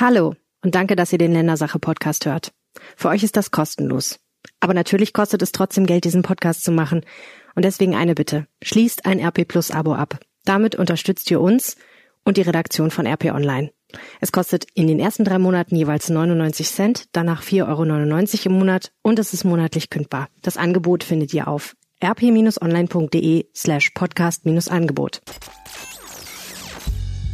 Hallo und danke, dass ihr den Ländersache-Podcast hört. Für euch ist das kostenlos. Aber natürlich kostet es trotzdem Geld, diesen Podcast zu machen. Und deswegen eine Bitte. Schließt ein RP Plus Abo ab. Damit unterstützt ihr uns und die Redaktion von RP Online. Es kostet in den ersten drei Monaten jeweils 99 Cent, danach 4,99 Euro im Monat und es ist monatlich kündbar. Das Angebot findet ihr auf rp-online.de slash podcast-angebot.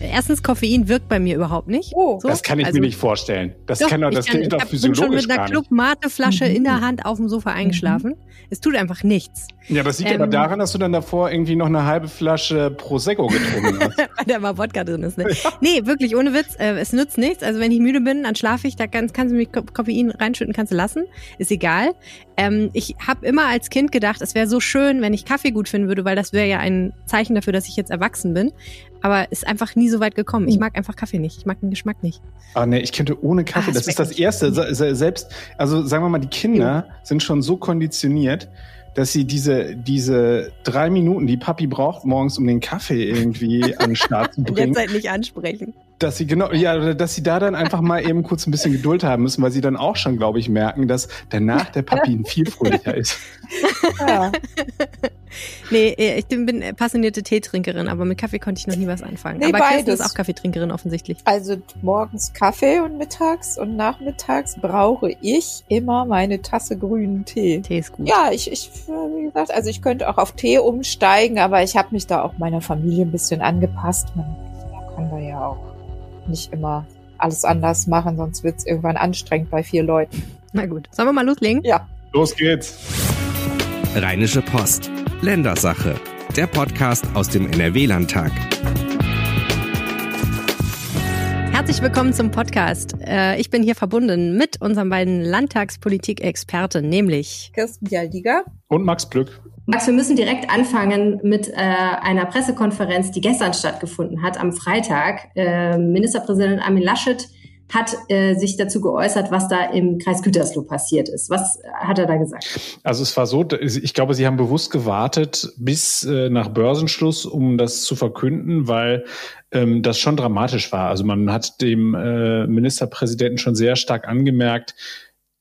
Erstens, Koffein wirkt bei mir überhaupt nicht. Oh, so. das kann ich also, mir nicht vorstellen. Das doch, kann doch, das kann, klingt doch physiologisch Ich bin schon mit einer Club-Mate-Flasche in der Hand auf dem Sofa eingeschlafen. Mhm. Es tut einfach nichts. Ja, das liegt ähm, aber daran, dass du dann davor irgendwie noch eine halbe Flasche Prosecco getrunken hast. Weil da mal Wodka drin ist. Ne? nee, wirklich, ohne Witz. Äh, es nützt nichts. Also wenn ich müde bin, dann schlafe ich. Da kannst, kannst du mich Koffein reinschütten, kannst du lassen. Ist egal. Ähm, ich habe immer als Kind gedacht, es wäre so schön, wenn ich Kaffee gut finden würde, weil das wäre ja ein Zeichen dafür, dass ich jetzt erwachsen bin. Aber ist einfach nie so weit gekommen. Ich mag einfach Kaffee nicht. Ich mag den Geschmack nicht. Ah, nee, ich könnte ohne Kaffee. Ah, das, ist das Erste. Selbst, also sagen wir mal, die Kinder sind schon so konditioniert, dass sie diese, diese drei Minuten, die Papi braucht morgens, um den Kaffee irgendwie an den Start zu bringen. Jetzt halt nicht ansprechen. Dass sie genau, ja, dass sie da dann einfach mal eben kurz ein bisschen Geduld haben müssen, weil sie dann auch schon, glaube ich, merken, dass danach der Papi viel fröhlicher ist. Ja. nee, ich bin passionierte Teetrinkerin, aber mit Kaffee konnte ich noch nie was anfangen. Nee, aber beides. Kirsten ist auch Kaffeetrinkerin offensichtlich. Also morgens Kaffee und mittags und nachmittags brauche ich immer meine Tasse grünen Tee. Tee ist gut. Ja, ich, ich wie gesagt, also ich könnte auch auf Tee umsteigen, aber ich habe mich da auch meiner Familie ein bisschen angepasst. Man kann da ja auch nicht immer alles anders machen, sonst wird es irgendwann anstrengend bei vier Leuten. Na gut, sollen wir mal loslegen? Ja. Los geht's. Rheinische Post. Ländersache. Der Podcast aus dem NRW-Landtag. Herzlich willkommen zum Podcast. Äh, ich bin hier verbunden mit unseren beiden Landtagspolitik-Experten, nämlich Kirsten Jaldiger und Max Plück. Max, wir müssen direkt anfangen mit äh, einer Pressekonferenz, die gestern stattgefunden hat, am Freitag. Äh, Ministerpräsident Armin Laschet hat äh, sich dazu geäußert, was da im Kreis Gütersloh passiert ist. Was hat er da gesagt? Also es war so, ich glaube, Sie haben bewusst gewartet bis äh, nach Börsenschluss, um das zu verkünden, weil ähm, das schon dramatisch war. Also man hat dem äh, Ministerpräsidenten schon sehr stark angemerkt,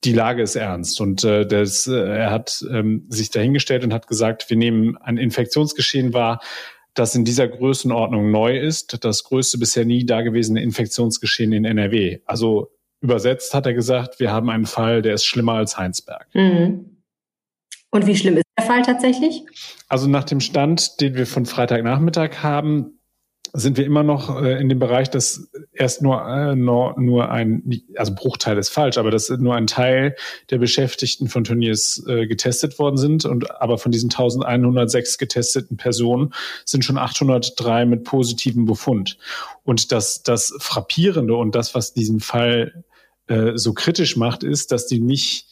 die Lage ist ernst. Und äh, das, äh, er hat ähm, sich dahingestellt und hat gesagt, wir nehmen ein Infektionsgeschehen wahr, das in dieser Größenordnung neu ist, das größte bisher nie dagewesene Infektionsgeschehen in NRW. Also übersetzt hat er gesagt, wir haben einen Fall, der ist schlimmer als Heinsberg. Mhm. Und wie schlimm ist der Fall tatsächlich? Also nach dem Stand, den wir von Freitagnachmittag haben, sind wir immer noch äh, in dem Bereich, dass erst nur, äh, nur, nur ein, also Bruchteil ist falsch, aber dass nur ein Teil der Beschäftigten von Turniers äh, getestet worden sind. Und aber von diesen 1106 getesteten Personen sind schon 803 mit positivem Befund. Und das, das Frappierende und das, was diesen Fall äh, so kritisch macht, ist, dass die nicht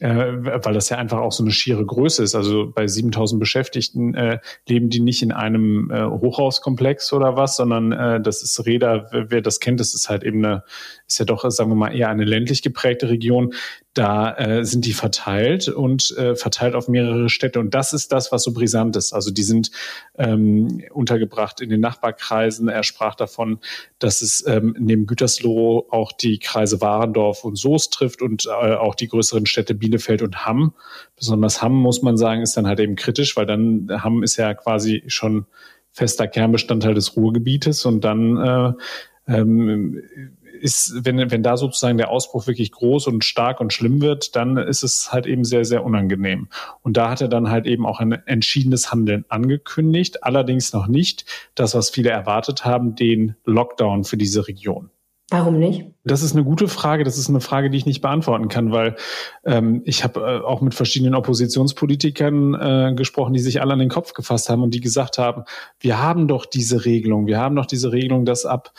weil das ja einfach auch so eine schiere Größe ist. Also bei 7000 Beschäftigten äh, leben die nicht in einem äh, Hochhauskomplex oder was, sondern äh, das ist Räder, wer das kennt, das ist halt eben eine, ist ja doch, sagen wir mal, eher eine ländlich geprägte Region da äh, sind die verteilt und äh, verteilt auf mehrere Städte. Und das ist das, was so brisant ist. Also die sind ähm, untergebracht in den Nachbarkreisen. Er sprach davon, dass es ähm, neben Gütersloh auch die Kreise Warendorf und Soest trifft und äh, auch die größeren Städte Bielefeld und Hamm. Besonders Hamm, muss man sagen, ist dann halt eben kritisch, weil dann Hamm ist ja quasi schon fester Kernbestandteil des Ruhrgebietes und dann äh, ähm, ist, wenn, wenn da sozusagen der Ausbruch wirklich groß und stark und schlimm wird, dann ist es halt eben sehr, sehr unangenehm. Und da hat er dann halt eben auch ein entschiedenes Handeln angekündigt, allerdings noch nicht das, was viele erwartet haben, den Lockdown für diese Region. Warum nicht? Das ist eine gute Frage. Das ist eine Frage, die ich nicht beantworten kann, weil ähm, ich habe äh, auch mit verschiedenen Oppositionspolitikern äh, gesprochen, die sich alle an den Kopf gefasst haben und die gesagt haben, wir haben doch diese Regelung, wir haben doch diese Regelung, dass ab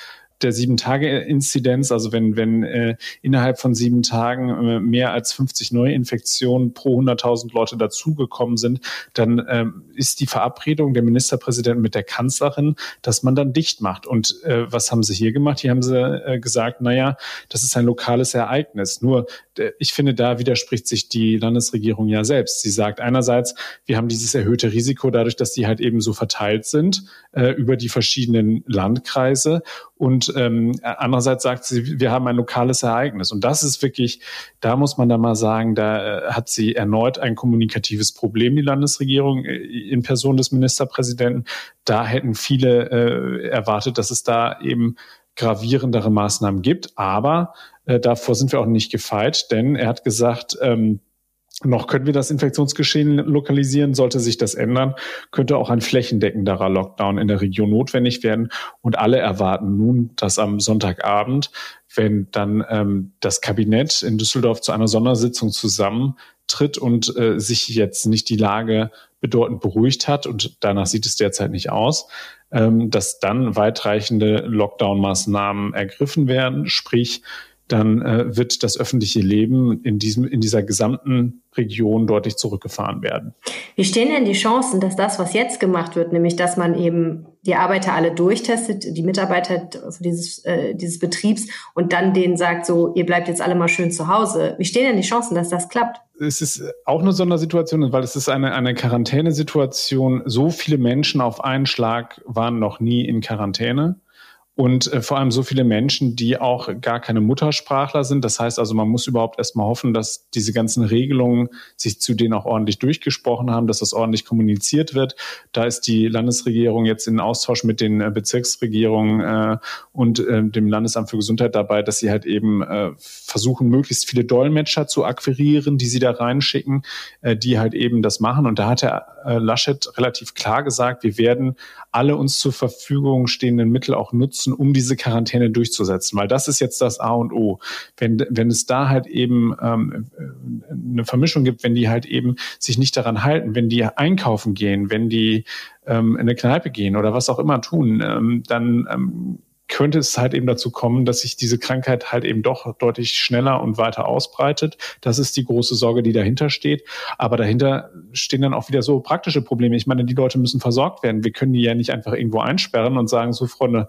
der Sieben-Tage-Inzidenz, also wenn, wenn äh, innerhalb von sieben Tagen äh, mehr als 50 Neuinfektionen pro 100.000 Leute dazugekommen sind, dann ähm, ist die Verabredung der Ministerpräsident mit der Kanzlerin, dass man dann dicht macht. Und äh, was haben sie hier gemacht? Hier haben sie äh, gesagt, naja, das ist ein lokales Ereignis. Nur, äh, ich finde, da widerspricht sich die Landesregierung ja selbst. Sie sagt einerseits, wir haben dieses erhöhte Risiko dadurch, dass die halt eben so verteilt sind äh, über die verschiedenen Landkreise und Ähm, andererseits sagt sie, wir haben ein lokales Ereignis. Und das ist wirklich, da muss man dann mal sagen, da äh, hat sie erneut ein kommunikatives Problem, die Landesregierung äh, in Person des Ministerpräsidenten. Da hätten viele äh, erwartet, dass es da eben gravierendere Maßnahmen gibt. Aber äh, davor sind wir auch nicht gefeit, denn er hat gesagt, ähm, noch können wir das Infektionsgeschehen lokalisieren. Sollte sich das ändern, könnte auch ein flächendeckenderer Lockdown in der Region notwendig werden. Und alle erwarten nun, dass am Sonntagabend, wenn dann ähm, das Kabinett in Düsseldorf zu einer Sondersitzung zusammentritt und äh, sich jetzt nicht die Lage bedeutend beruhigt hat, und danach sieht es derzeit nicht aus, ähm, dass dann weitreichende Lockdown-Maßnahmen ergriffen werden, sprich dann äh, wird das öffentliche Leben in diesem in dieser gesamten Region deutlich zurückgefahren werden. Wie stehen denn die Chancen, dass das, was jetzt gemacht wird, nämlich dass man eben die Arbeiter alle durchtestet, die Mitarbeiter dieses, äh, dieses Betriebs und dann denen sagt, so, ihr bleibt jetzt alle mal schön zu Hause. Wie stehen denn die Chancen, dass das klappt? Es ist auch eine Sondersituation, weil es ist eine, eine Quarantänesituation. So viele Menschen auf einen Schlag waren noch nie in Quarantäne und äh, vor allem so viele Menschen, die auch gar keine Muttersprachler sind. Das heißt also, man muss überhaupt erstmal hoffen, dass diese ganzen Regelungen sich zu denen auch ordentlich durchgesprochen haben, dass das ordentlich kommuniziert wird. Da ist die Landesregierung jetzt in Austausch mit den äh, Bezirksregierungen äh, und äh, dem Landesamt für Gesundheit dabei, dass sie halt eben äh, versuchen, möglichst viele Dolmetscher zu akquirieren, die sie da reinschicken, äh, die halt eben das machen. Und da hat Herr äh, Laschet relativ klar gesagt, wir werden alle uns zur Verfügung stehenden Mittel auch nutzen, um diese Quarantäne durchzusetzen, weil das ist jetzt das A und O. Wenn, wenn es da halt eben ähm, eine Vermischung gibt, wenn die halt eben sich nicht daran halten, wenn die einkaufen gehen, wenn die ähm, in eine Kneipe gehen oder was auch immer tun, ähm, dann ähm, könnte es halt eben dazu kommen, dass sich diese Krankheit halt eben doch deutlich schneller und weiter ausbreitet. Das ist die große Sorge, die dahinter steht. Aber dahinter stehen dann auch wieder so praktische Probleme. Ich meine, die Leute müssen versorgt werden. Wir können die ja nicht einfach irgendwo einsperren und sagen, so Freunde,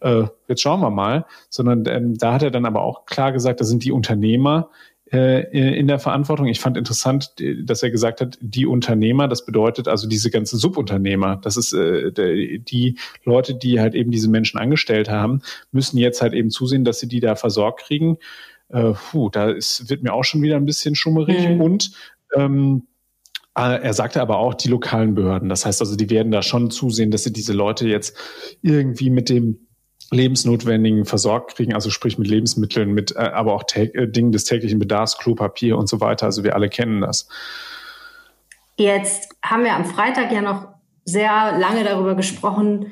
äh, jetzt schauen wir mal, sondern ähm, da hat er dann aber auch klar gesagt, da sind die Unternehmer, in der Verantwortung. Ich fand interessant, dass er gesagt hat, die Unternehmer, das bedeutet also diese ganzen Subunternehmer, das ist äh, die Leute, die halt eben diese Menschen angestellt haben, müssen jetzt halt eben zusehen, dass sie die da versorgt kriegen. Äh, puh, da ist, wird mir auch schon wieder ein bisschen schummerig mhm. und ähm, er sagte aber auch die lokalen Behörden. Das heißt also, die werden da schon zusehen, dass sie diese Leute jetzt irgendwie mit dem lebensnotwendigen versorgt kriegen, also sprich mit Lebensmitteln, mit äh, aber auch äh, Dingen des täglichen Bedarfs, Klopapier und so weiter. Also wir alle kennen das. Jetzt haben wir am Freitag ja noch sehr lange darüber gesprochen,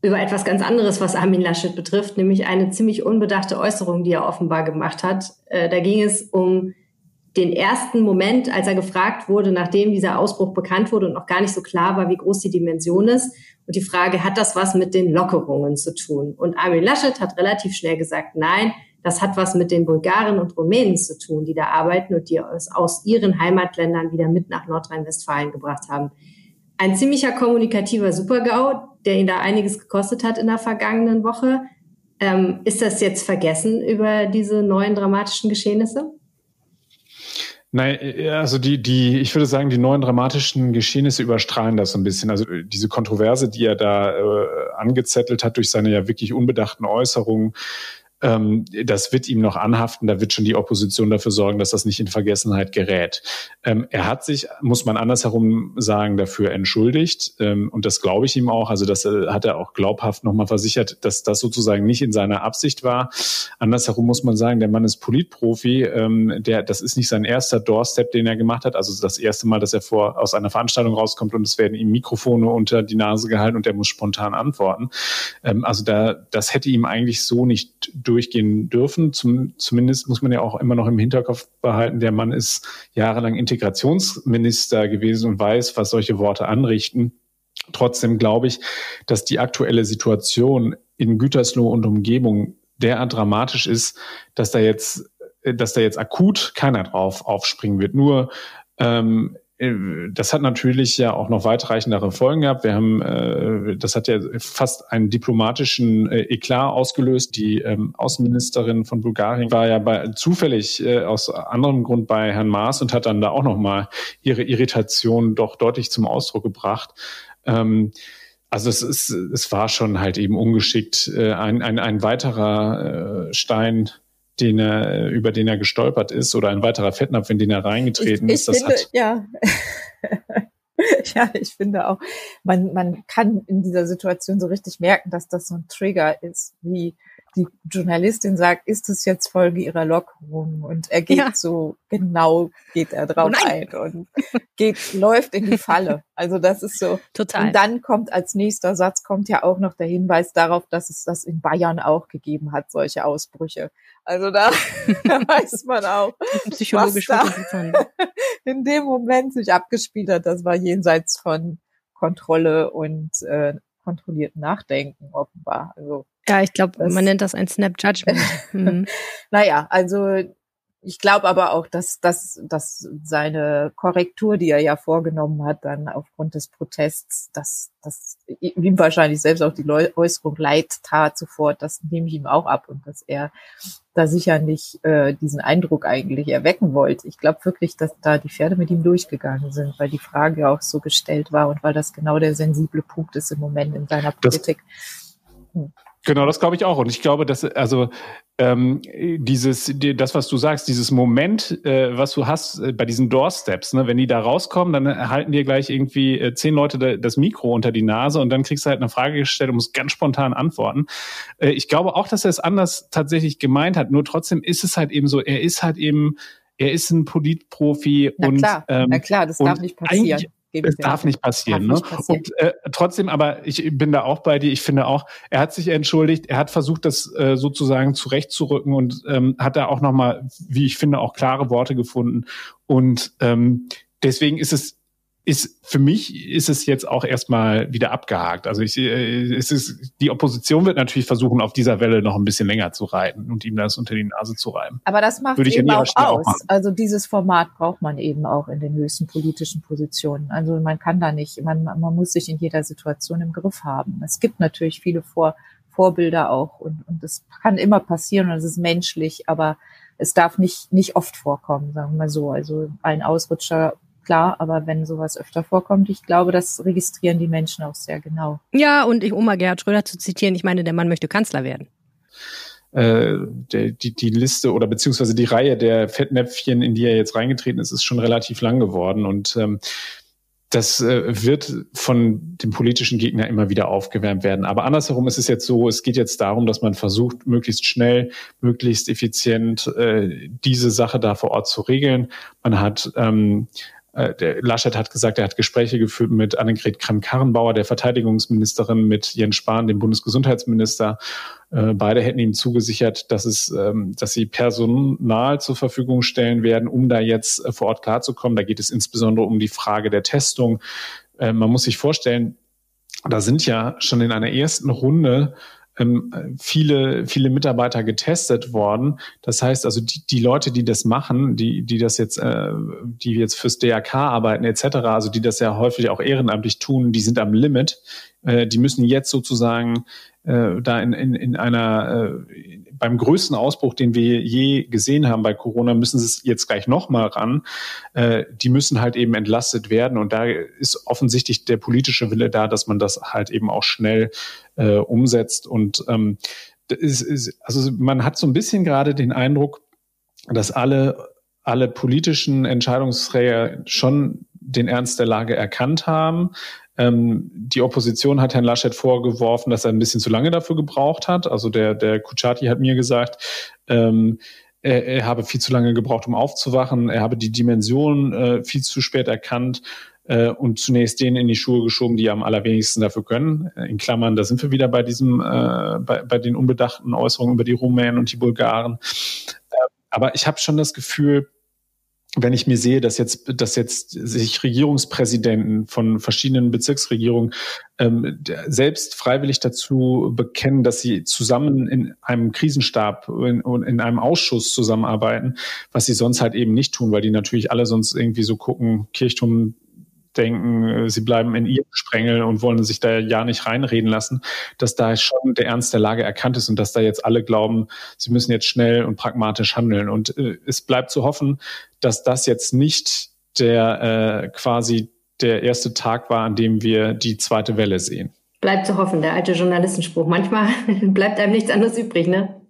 über etwas ganz anderes, was Armin Laschet betrifft, nämlich eine ziemlich unbedachte Äußerung, die er offenbar gemacht hat. Äh, da ging es um den ersten Moment, als er gefragt wurde, nachdem dieser Ausbruch bekannt wurde und noch gar nicht so klar war, wie groß die Dimension ist. Und die Frage, hat das was mit den Lockerungen zu tun? Und Armin Laschet hat relativ schnell gesagt, nein, das hat was mit den Bulgaren und Rumänen zu tun, die da arbeiten und die es aus ihren Heimatländern wieder mit nach Nordrhein-Westfalen gebracht haben. Ein ziemlicher kommunikativer Supergau, der ihn da einiges gekostet hat in der vergangenen Woche. Ähm, ist das jetzt vergessen über diese neuen dramatischen Geschehnisse? Nein, äh, also die, die, ich würde sagen, die neuen dramatischen Geschehnisse überstrahlen das so ein bisschen. Also äh, diese Kontroverse, die er da äh, angezettelt hat durch seine ja wirklich unbedachten Äußerungen, ähm, das wird ihm noch anhaften. Da wird schon die Opposition dafür sorgen, dass das nicht in Vergessenheit gerät. Ähm, er hat sich, muss man andersherum sagen, dafür entschuldigt. Ähm, und das glaube ich ihm auch. Also das äh, hat er auch glaubhaft nochmal versichert, dass das sozusagen nicht in seiner Absicht war. Andersherum muss man sagen, der Mann ist Politprofi. Ähm, der, das ist nicht sein erster Doorstep, den er gemacht hat. Also das erste Mal, dass er vor, aus einer Veranstaltung rauskommt und es werden ihm Mikrofone unter die Nase gehalten und er muss spontan antworten. Ähm, also da, das hätte ihm eigentlich so nicht durchgehen dürfen. Zum, zumindest muss man ja auch immer noch im Hinterkopf behalten, der Mann ist jahrelang Integrationsminister gewesen und weiß, was solche Worte anrichten. Trotzdem glaube ich, dass die aktuelle Situation in Gütersloh und Umgebung derart dramatisch ist, dass da jetzt, dass da jetzt akut keiner drauf aufspringen wird. Nur ähm, äh, das hat natürlich ja auch noch weitreichendere Folgen gehabt. Wir haben, äh, das hat ja fast einen diplomatischen äh, Eklat ausgelöst. Die ähm, Außenministerin von Bulgarien war ja bei, zufällig äh, aus anderem Grund bei Herrn Maas und hat dann da auch noch mal ihre Irritation doch deutlich zum Ausdruck gebracht. Ähm, also es ist, es war schon halt eben ungeschickt. Äh, ein, ein, ein weiterer äh, Stein, den er, über den er gestolpert ist, oder ein weiterer Fettnapf, in den er reingetreten ich, ist. Das finde, hat ja. ja, ich finde auch, man, man kann in dieser Situation so richtig merken, dass das so ein Trigger ist, wie die Journalistin sagt, ist es jetzt Folge ihrer Lockerung? Und er geht ja. so, genau geht er drauf oh ein und geht, läuft in die Falle. Also das ist so. Total. Und dann kommt als nächster Satz kommt ja auch noch der Hinweis darauf, dass es das in Bayern auch gegeben hat, solche Ausbrüche. Also da, da weiß man auch, psychologisch was da in dem Moment sich abgespielt hat. Das war jenseits von Kontrolle und äh, kontrollierten Nachdenken offenbar. Also ja, ich glaube, man nennt das ein Snap Judgment. Mhm. naja, also ich glaube aber auch, dass, dass, dass seine Korrektur, die er ja vorgenommen hat, dann aufgrund des Protests, dass, dass ihm wahrscheinlich selbst auch die Äußerung leid tat sofort, das nehme ich ihm auch ab und dass er da sicher nicht äh, diesen Eindruck eigentlich erwecken wollte. Ich glaube wirklich, dass da die Pferde mit ihm durchgegangen sind, weil die Frage auch so gestellt war und weil das genau der sensible Punkt ist im Moment in seiner Politik. Das hm. Genau, das glaube ich auch. Und ich glaube, dass also ähm, dieses, das, was du sagst, dieses Moment, äh, was du hast äh, bei diesen Doorsteps, ne, wenn die da rauskommen, dann halten dir gleich irgendwie äh, zehn Leute das Mikro unter die Nase und dann kriegst du halt eine Frage gestellt und musst ganz spontan antworten. Äh, ich glaube auch, dass er es anders tatsächlich gemeint hat. Nur trotzdem ist es halt eben so, er ist halt eben, er ist ein Politprofi na und klar, ähm, na klar, das darf nicht passieren es darf nicht passieren. Darf ne? passieren. Und äh, trotzdem, aber ich bin da auch bei dir. Ich finde auch, er hat sich entschuldigt. Er hat versucht, das äh, sozusagen zurechtzurücken und ähm, hat da auch nochmal, wie ich finde, auch klare Worte gefunden. Und ähm, deswegen ist es ist für mich ist es jetzt auch erstmal wieder abgehakt. Also ich, äh, es ist, die Opposition wird natürlich versuchen, auf dieser Welle noch ein bisschen länger zu reiten und ihm das unter die Nase zu reiben. Aber das macht Würde eben auch aus. Auch also dieses Format braucht man eben auch in den höchsten politischen Positionen. Also man kann da nicht, man, man muss sich in jeder Situation im Griff haben. Es gibt natürlich viele Vor, Vorbilder auch und, und das kann immer passieren und es ist menschlich, aber es darf nicht, nicht oft vorkommen, sagen wir mal so. Also ein Ausrutscher klar, aber wenn sowas öfter vorkommt, ich glaube, das registrieren die Menschen auch sehr genau. Ja, und ich, um mal Gerhard Schröder zu zitieren, ich meine, der Mann möchte Kanzler werden. Äh, die, die Liste oder beziehungsweise die Reihe der Fettnäpfchen, in die er jetzt reingetreten ist, ist schon relativ lang geworden. Und ähm, das äh, wird von dem politischen Gegner immer wieder aufgewärmt werden. Aber andersherum ist es jetzt so, es geht jetzt darum, dass man versucht, möglichst schnell, möglichst effizient äh, diese Sache da vor Ort zu regeln. Man hat ähm, äh, der Laschet hat gesagt, er hat Gespräche geführt mit Annegret Kramp-Karrenbauer, der Verteidigungsministerin, mit Jens Spahn, dem Bundesgesundheitsminister. Äh, beide hätten ihm zugesichert, dass es, ähm, dass sie Personal zur Verfügung stellen werden, um da jetzt äh, vor Ort klarzukommen. Da geht es insbesondere um die Frage der Testung. Man muss sich vorstellen, da sind ja schon in einer ersten Runde ähm, viele, viele Mitarbeiter getestet worden. Das heißt also, die, die Leute, die das machen, die, die das jetzt, äh, die jetzt fürs DRK arbeiten etc., also die das ja häufig auch ehrenamtlich tun, die sind am Limit. Äh, die müssen jetzt sozusagen äh, da in, in, in einer äh, beim größten Ausbruch, den wir je gesehen haben bei Corona, müssen sie es jetzt gleich nochmal ran. Äh, die müssen halt eben entlastet werden. Und da ist offensichtlich der politische Wille da, dass man das halt eben auch schnell äh, umsetzt. Und ähm, ist, ist, also man hat so ein bisschen gerade den Eindruck, dass alle alle politischen Entscheidungsträger schon den Ernst der Lage erkannt haben, ähm, die Opposition hat Herrn Laschet vorgeworfen, dass er ein bisschen zu lange dafür gebraucht hat. Also der, der Kuchati hat mir gesagt, ähm, er, er habe viel zu lange gebraucht, um aufzuwachen. Er habe die Dimension äh, viel zu spät erkannt äh, und zunächst denen in die Schuhe geschoben, die am allerwenigsten dafür können. Äh, in Klammern, da sind wir wieder bei diesem, äh, bei, bei den unbedachten Äußerungen über die Rumänen und die Bulgaren. Äh, aber ich habe schon das Gefühl, wenn ich mir sehe, dass jetzt, dass jetzt sich Regierungspräsidenten von verschiedenen Bezirksregierungen ähm, selbst freiwillig dazu bekennen, dass sie zusammen in einem Krisenstab und in, in, einem Ausschuss zusammenarbeiten, was sie sonst halt eben nicht tun, weil die natürlich alle sonst irgendwie so gucken, Kirchturm denken, äh, sie bleiben in ihrem Sprengel und wollen sich da ja nicht reinreden lassen, dass da schon der Ernst der Lage erkannt ist und dass da jetzt alle glauben, sie müssen jetzt schnell und pragmatisch handeln. Und äh, es bleibt zu hoffen, dass das jetzt nicht der äh, quasi der erste Tag war, an dem wir die zweite Welle sehen. Bleibt zu hoffen, der alte Journalistenspruch. Manchmal bleibt einem nichts anderes übrig, ne?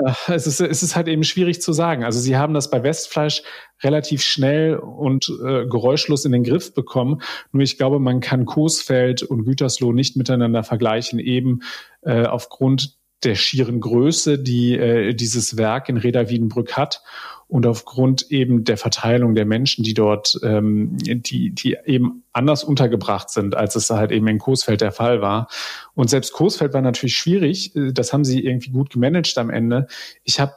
Ja, es ist, es ist halt eben schwierig zu sagen. Also sie haben das bei Westfleisch relativ schnell und äh, geräuschlos in den Griff bekommen. Nur ich glaube, man kann Coesfeld und Gütersloh nicht miteinander vergleichen, eben äh, aufgrund der schieren Größe, die äh, dieses Werk in Reda Wiedenbrück hat und aufgrund eben der Verteilung der Menschen, die dort, ähm, die, die eben anders untergebracht sind, als es halt eben in Coesfeld der Fall war. Und selbst Coesfeld war natürlich schwierig. Das haben sie irgendwie gut gemanagt am Ende. Ich habe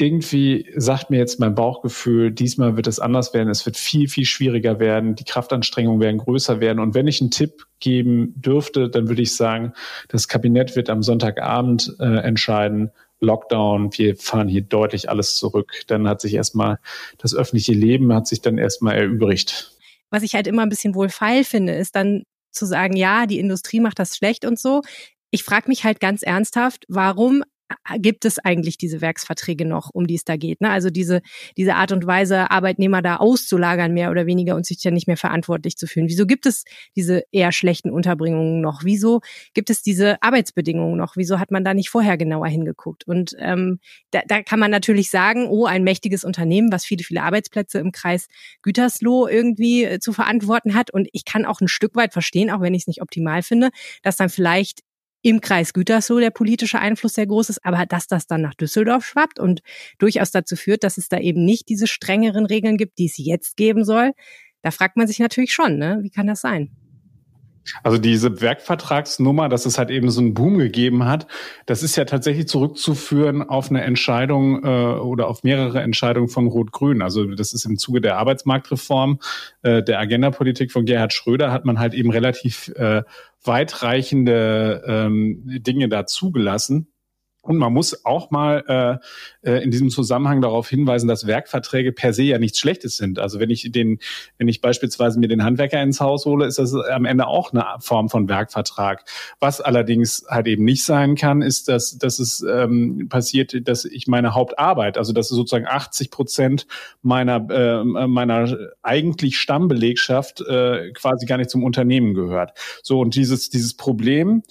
irgendwie sagt mir jetzt mein Bauchgefühl, diesmal wird es anders werden. Es wird viel, viel schwieriger werden. Die Kraftanstrengungen werden größer werden. Und wenn ich einen Tipp geben dürfte, dann würde ich sagen, das Kabinett wird am Sonntagabend äh, entscheiden, Lockdown, wir fahren hier deutlich alles zurück. Dann hat sich erstmal das öffentliche Leben hat sich dann erstmal erübrigt. Was ich halt immer ein bisschen wohlfeil finde, ist dann zu sagen, ja, die Industrie macht das schlecht und so. Ich frage mich halt ganz ernsthaft, warum gibt es eigentlich diese Werksverträge noch, um die es da geht. Ne? Also diese, diese Art und Weise, Arbeitnehmer da auszulagern, mehr oder weniger und sich ja nicht mehr verantwortlich zu fühlen. Wieso gibt es diese eher schlechten Unterbringungen noch? Wieso gibt es diese Arbeitsbedingungen noch? Wieso hat man da nicht vorher genauer hingeguckt? Und ähm, da, da kann man natürlich sagen, oh, ein mächtiges Unternehmen, was viele, viele Arbeitsplätze im Kreis Gütersloh irgendwie äh, zu verantworten hat. Und ich kann auch ein Stück weit verstehen, auch wenn ich es nicht optimal finde, dass dann vielleicht im Kreis Gütersloh der politische Einfluss sehr groß ist, aber dass das dann nach Düsseldorf schwappt und durchaus dazu führt, dass es da eben nicht diese strengeren Regeln gibt, die es jetzt geben soll, da fragt man sich natürlich schon, ne? wie kann das sein? Also diese Werkvertragsnummer, dass es halt eben so einen Boom gegeben hat, das ist ja tatsächlich zurückzuführen auf eine Entscheidung äh, oder auf mehrere Entscheidungen von Rot-Grün. Also das ist im Zuge der Arbeitsmarktreform, äh, der Agendapolitik von Gerhard Schröder hat man halt eben relativ äh, weitreichende ähm, Dinge da zugelassen. Und man muss auch mal äh, äh, in diesem Zusammenhang darauf hinweisen, dass Werkverträge per se ja nichts Schlechtes sind. Also wenn ich den, wenn ich beispielsweise mir den Handwerker ins Haus hole, ist das am Ende auch eine Form von Werkvertrag. Was allerdings halt eben nicht sein kann, ist, dass, dass es ähm, passiert, dass ich meine Hauptarbeit, also dass sozusagen 80 Prozent meiner äh, meiner eigentlich Stammbelegschaft äh, quasi gar nicht zum Unternehmen gehört. So und dieses dieses Problem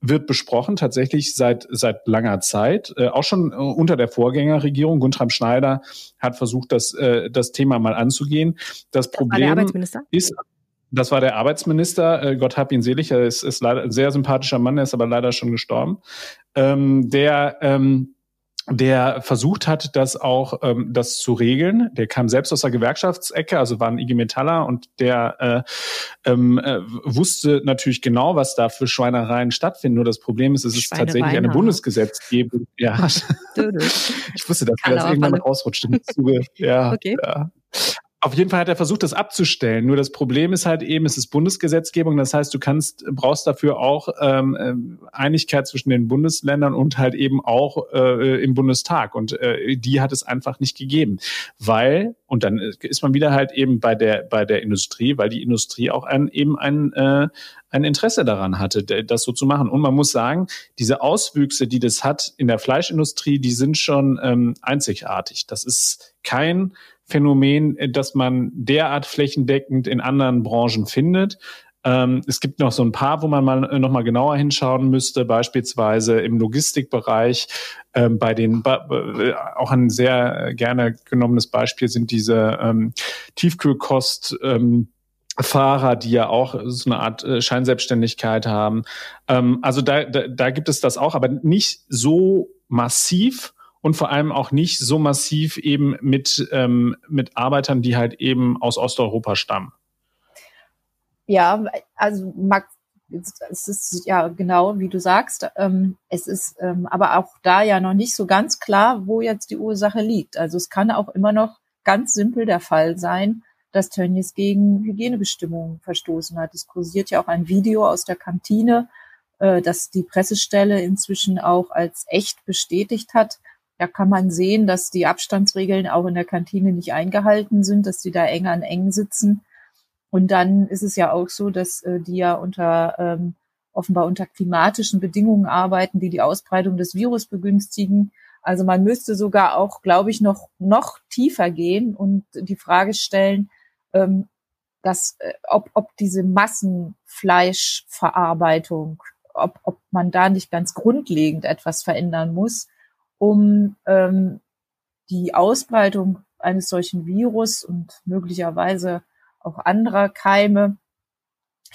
wird besprochen tatsächlich seit seit langer Zeit, äh, auch schon äh, unter der Vorgängerregierung. Guntram Schneider hat versucht, das äh, das Thema mal anzugehen. Das Problem ist das war der Arbeitsminister, äh, Gott hab ihn selig, er ist, ist leider ein sehr sympathischer Mann, er ist aber leider schon gestorben. Ähm, der ähm, der versucht hat, das auch ähm, das zu regeln. Der kam selbst aus der Gewerkschaftsecke, also war ein IG Metaller und der äh, ähm, äh, wusste natürlich genau, was da für Schweinereien stattfinden. Nur das Problem ist, es ist tatsächlich eine Bundesgesetzgebung. Ja, ich wusste, dass das irgendwann rausrutscht im Zuge. Ja, okay. ja. Auf jeden Fall hat er versucht, das abzustellen. Nur das Problem ist halt eben, es ist Bundesgesetzgebung. Das heißt, du kannst, brauchst dafür auch ähm, äh, Einigkeit zwischen den Bundesländern und halt eben auch äh, im Bundestag. Und äh, die hat es einfach nicht gegeben, weil und dann ist man wieder halt eben bei der bei der Industrie, weil die Industrie auch ein, eben ein äh, ein Interesse daran hatte, das so zu machen. Und man muss sagen, diese Auswüchse, die das hat in der Fleischindustrie, die sind schon ähm, einzigartig. Das ist kein Phänomen, äh, das man derart flächendeckend in anderen Branchen findet. Ähm, es gibt noch so ein paar, wo man mal äh, noch mal genauer hinschauen müsste, beispielsweise im Logistikbereich. Ähm, bei den äh, auch ein sehr gerne genommenes Beispiel sind diese ähm, Tiefkühlkost. Ähm, Fahrer, die ja auch so eine Art Scheinselbstständigkeit haben. Ähm, also da, da, da gibt es das auch, aber nicht so massiv und vor allem auch nicht so massiv eben mit, ähm, mit Arbeitern, die halt eben aus Osteuropa stammen. Ja, also Max, es ist ja genau wie du sagst. Ähm, es ist ähm, aber auch da ja noch nicht so ganz klar, wo jetzt die Ursache liegt. Also es kann auch immer noch ganz simpel der Fall sein, dass Tönnies gegen Hygienebestimmungen verstoßen hat. Es kursiert ja auch ein Video aus der Kantine, äh, das die Pressestelle inzwischen auch als echt bestätigt hat. Da kann man sehen, dass die Abstandsregeln auch in der Kantine nicht eingehalten sind, dass die da eng an eng sitzen. Und dann ist es ja auch so, dass äh, die ja unter ähm, offenbar unter klimatischen Bedingungen arbeiten, die die Ausbreitung des Virus begünstigen. Also man müsste sogar auch, glaube ich, noch noch tiefer gehen und die Frage stellen, ähm, dass, äh, ob, ob diese Massenfleischverarbeitung ob, ob man da nicht ganz grundlegend etwas verändern muss, um ähm, die Ausbreitung eines solchen Virus und möglicherweise auch anderer Keime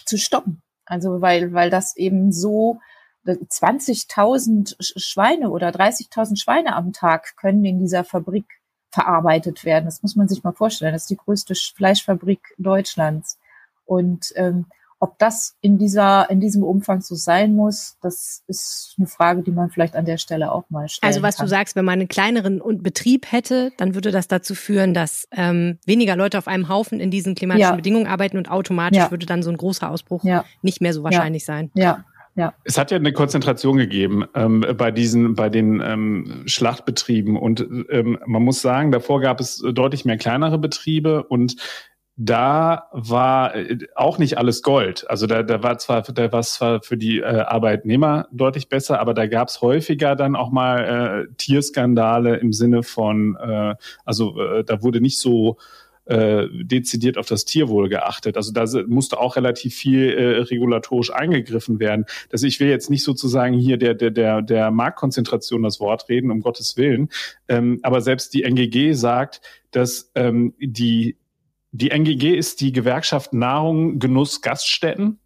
zu stoppen. Also weil, weil das eben so 20.000 Schweine oder 30.000 Schweine am Tag können in dieser Fabrik verarbeitet werden. Das muss man sich mal vorstellen. Das ist die größte Fleischfabrik Deutschlands. Und ähm, ob das in dieser, in diesem Umfang so sein muss, das ist eine Frage, die man vielleicht an der Stelle auch mal stellen Also was kann. du sagst, wenn man einen kleineren Betrieb hätte, dann würde das dazu führen, dass ähm, weniger Leute auf einem Haufen in diesen klimatischen Ja. Bedingungen arbeiten und automatisch Ja. würde dann so ein großer Ausbruch Ja, nicht mehr so wahrscheinlich sein. ja, ja. Es hat ja eine Konzentration gegeben ähm, bei diesen, bei den ähm, Schlachtbetrieben und ähm, man muss sagen, davor gab es deutlich mehr kleinere Betriebe und da war äh, auch nicht alles Gold. Also da, da war zwar, da war es zwar für die äh, Arbeitnehmer deutlich besser, aber da gab es häufiger dann auch mal äh, Tierskandale im Sinne von, äh, also äh, da wurde nicht so äh, dezidiert auf das Tierwohl geachtet. Also da musste auch relativ viel äh, regulatorisch eingegriffen werden. Also ich will jetzt nicht sozusagen hier der, der, der, der Marktkonzentration das Wort reden, um Gottes Willen. Ähm, aber selbst die NGG sagt, dass ähm, die, die NGG ist die Gewerkschaft Nahrung, Genuss, Gaststätten.